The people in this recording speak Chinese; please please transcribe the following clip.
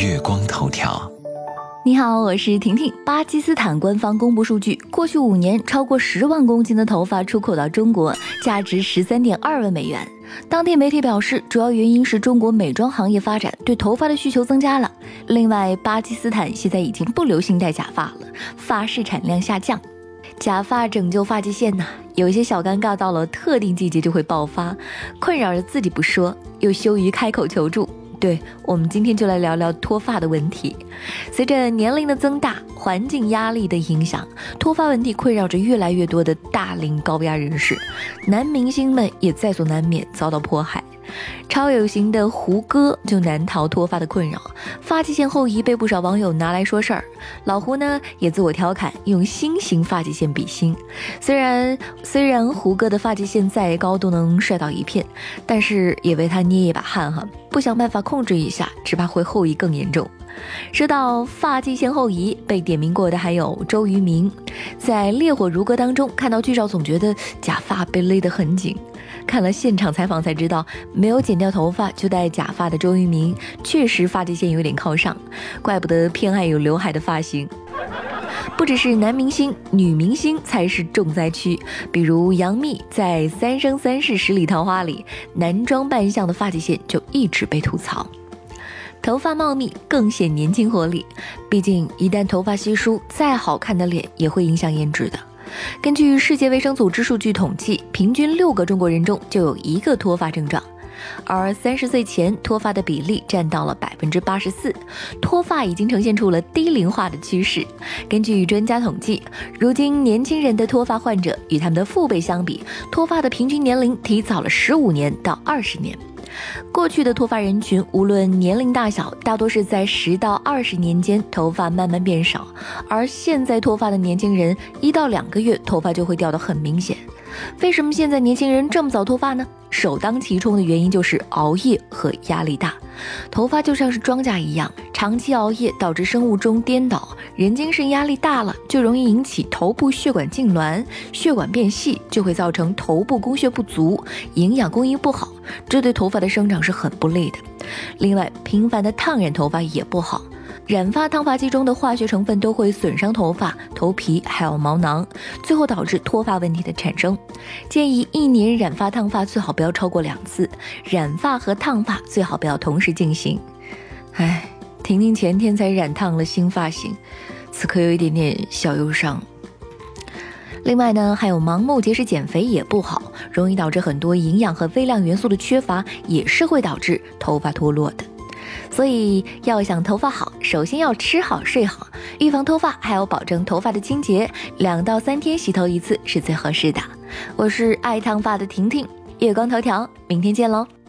月光头条。你好，我是婷婷。巴基斯坦官方公布数据，过去五年，超过十万公斤的头发出口到中国，价值十三点二万美元。当地媒体表示，主要原因是中国美妆行业发展，对头发的需求增加了。另外，巴基斯坦现在已经不流行戴假发了，发饰产量下降。假发拯救发际线呐，有一些小尴尬，到了特定季节就会爆发，困扰着自己不说，又羞于开口求助。对我们今天就来聊聊脱发的问题。随着年龄的增大，环境压力的影响，脱发问题困扰着越来越多的大龄高压人士，男明星们也在所难免遭到迫害。超有型的胡歌就难逃脱发的困扰，发际线后移被不少网友拿来说事儿。老胡呢也自我调侃，用新型发际线比心。虽然虽然胡歌的发际线再高都能帅到一片，但是也为他捏一把汗哈。不想办法控制一下，只怕会后移更严重。说到发际线后移，被点名过的还有周渝民。在《烈火如歌》当中看到剧照，总觉得假发被勒得很紧。看了现场采访才知道，没有剪掉头发就戴假发的周渝民，确实发际线有点靠上，怪不得偏爱有刘海的发型。不只是男明星，女明星才是重灾区。比如杨幂在《三生三世十里桃花》里，男装扮相的发际线就一直被吐槽。头发茂密更显年轻活力，毕竟一旦头发稀疏，再好看的脸也会影响颜值的。根据世界卫生组织数据统计，平均六个中国人中就有一个脱发症状，而三十岁前脱发的比例占到了百分之八十四，脱发已经呈现出了低龄化的趋势。根据专家统计，如今年轻人的脱发患者与他们的父辈相比，脱发的平均年龄提早了十五年到二十年。过去的脱发人群，无论年龄大小，大多是在十到二十年间头发慢慢变少，而现在脱发的年轻人，一到两个月头发就会掉得很明显。为什么现在年轻人这么早脱发呢？首当其冲的原因就是熬夜和压力大。头发就像是庄稼一样，长期熬夜导致生物钟颠倒，人精神压力大了，就容易引起头部血管痉挛，血管变细，就会造成头部供血不足，营养供应不好，这对头发的生长是很不利的。另外，频繁的烫染头发也不好。染发烫发剂中的化学成分都会损伤头发、头皮还有毛囊，最后导致脱发问题的产生。建议一年染发烫发最好不要超过两次，染发和烫发最好不要同时进行。唉，婷婷前天才染烫了新发型，此刻有一点点小忧伤。另外呢，还有盲目节食减肥也不好，容易导致很多营养和微量元素的缺乏，也是会导致头发脱落的。所以要想头发好，首先要吃好睡好，预防脱发还要保证头发的清洁，两到三天洗头一次是最合适的。我是爱烫发的婷婷，月光头条，明天见喽。